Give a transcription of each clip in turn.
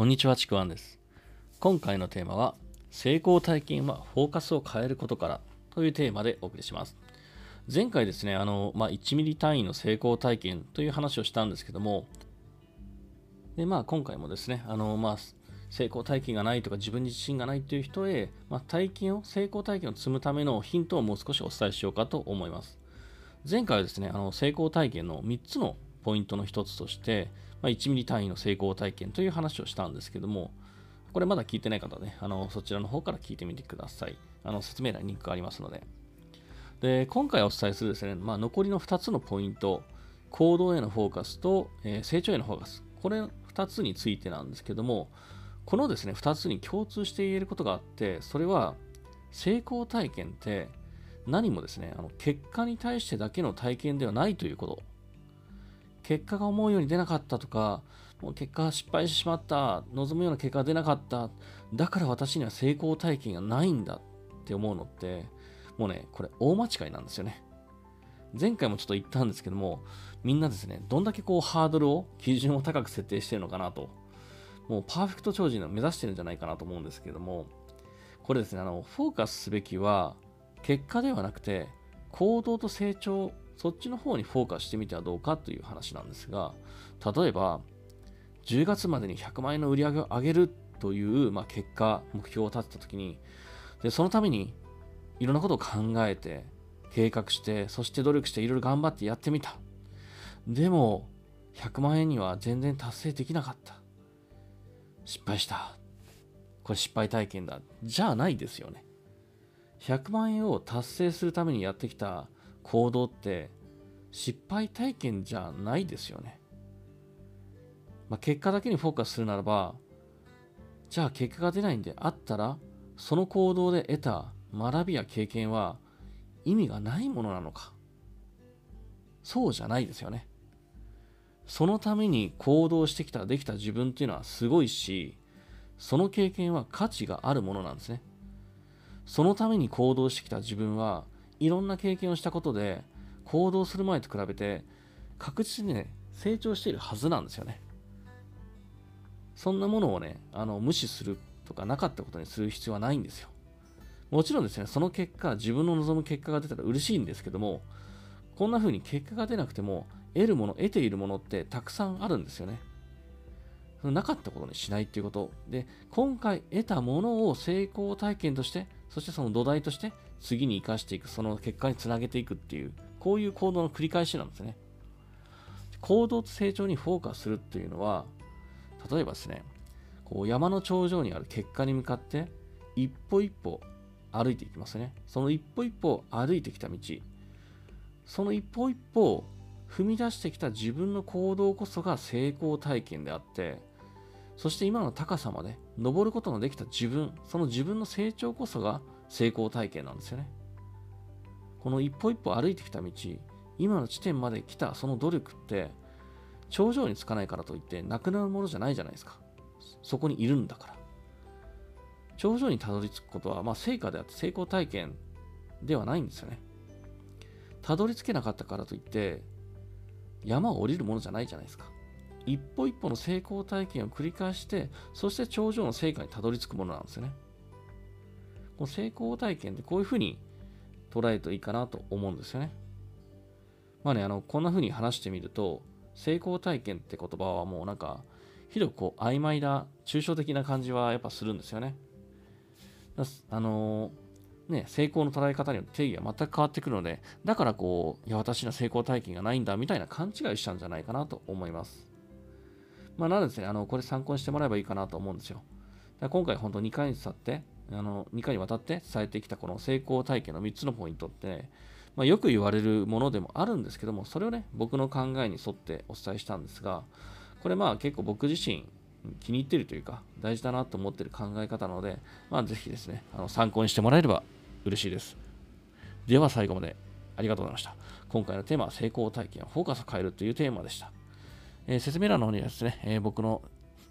こんにちは、ちくわんです。今回のテーマは、成功体験はフォーカスを変えることからというテーマでお送りします。前回ですね、あの、まあ、1ミリ単位の成功体験という話をしたんですけども、で、まあ、今回もですね、あの、まあ、成功体験がないとか自分自信がないという人へ、まあ、体験を、成功体験を積むためのヒントをもう少しお伝えしようかと思います。前回はですね、あの成功体験の3つのポイントの1つとして、まあ、1ミリ単位の成功体験という話をしたんですけども、これまだ聞いてない方はね、あのそちらの方から聞いてみてください。あの説明欄にリンクがありますので。で、今回お伝えするですね、まあ、残りの2つのポイント、行動へのフォーカスと、えー成長へのフォーカス、これ2つについてなんですけども、このですね、2つに共通して言えることがあって、それは、成功体験って何もですね、あの結果に対してだけの体験ではないということ。結果が思うように出なかったとか、もう結果失敗してしまった、望むような結果が出なかった、だから私には成功体験がないんだって思うのって、もうね、これ大間違いなんですよね。前回もちょっと言ったんですけども、みんなですね、どんだけこうハードルを、基準を高く設定してるのかなと、もうパーフェクト超人を目指してるんじゃないかなと思うんですけども、これですね、あの、フォーカスすべきは、結果ではなくて、行動と成長、そっちの方にフォーカスしてみてはどうかという話なんですが、例えば、10月までに100万円の売り上げを上げるという、まあ、結果、目標を立てたときに、で、そのために、いろんなことを考えて、計画して、そして努力して、いろいろ頑張ってやってみた。でも、100万円には全然達成できなかった。失敗した。これ失敗体験だ。じゃあないですよね。100万円を達成するためにやってきた行動って失敗体験じゃないですよね。まあ、結果だけにフォーカスするならば、じゃあ結果が出ないんであったら、その行動で得た学びや経験は意味がないものなのか。そうじゃないですよね。そのために行動してきた、できた自分っていうのはすごいし、その経験は価値があるものなんですね。そのために行動してきた自分はいろんな経験をしたことで行動する前と比べて確実にね成長しているはずなんですよね。そんなものをねあの無視するとかなかったことにする必要はないんですよ。もちろんですねその結果自分の望む結果が出たら嬉しいんですけどもこんな風に結果が出なくても得るもの得ているものってたくさんあるんですよね。なかったことにしないっていうこと。で、今回得たものを成功体験として、そしてその土台として次に生かしていく、その結果につなげていくっていう、こういう行動の繰り返しなんですね。行動と成長にフォーカスするっていうのは、例えばですね、こう山の頂上にある結果に向かって、一歩一歩歩いていきますね。その一歩一歩歩いてきた道、その一歩一歩踏み出してきた自分の行動こそが成功体験であって、そして今の高さまで登ることのできた自分、その自分の成長こそが成功体験なんですよね。この一歩一歩歩いてきた道、今の地点まで来たその努力って、頂上につかないからといってなくなるものじゃないじゃないですか。そこにいるんだから。頂上にたどり着くことは、まあ、成果であって成功体験ではないんですよね。たどり着けなかったからといって、山を降りるものじゃないじゃないですか。一歩一歩の成功体験を繰り返して、そして頂上の成果にたどり着くものなんですよね。この成功体験ってこういうふうに捉えるといいかなと思うんですよね。まあね、あの、こんなふうに話してみると、成功体験って言葉はもうなんか、ひどくこう曖昧な、抽象的な感じはやっぱするんですよね。あのーね、成功の捉え方によって定義が全く変わってくるので、だからこう、いや、私には成功体験がないんだみたいな勘違いしたんじゃないかなと思います。まあ、なのでですね、あの、これ参考にしてもらえばいいかなと思うんですよ。だから今回本当2回にわって、あの、2回にわたって伝えてきたこの成功体験の3つのポイントって、まあ、よく言われるものでもあるんですけども、それをね、僕の考えに沿ってお伝えしたんですが、これまあ結構僕自身気に入ってるというか、大事だなと思ってる考え方なので、まあぜひですね、あの参考にしてもらえれば嬉しいです。では最後までありがとうございました。今回のテーマは成功体験、フォーカスを変えるというテーマでした。えー説明欄の方にはですね、えー僕の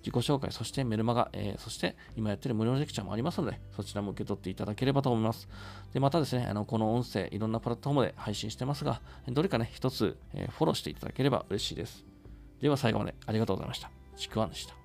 自己紹介、そしてメルマガ、えーそして今やってる無料レクチャーもありますので、そちらも受け取っていただければと思います。で、またですね、あのこの音声、いろんなプラットフォームで配信してますが、どれかね、一つ、えフォローしていただければ嬉しいです。では最後までありがとうございました。ちくわんでした。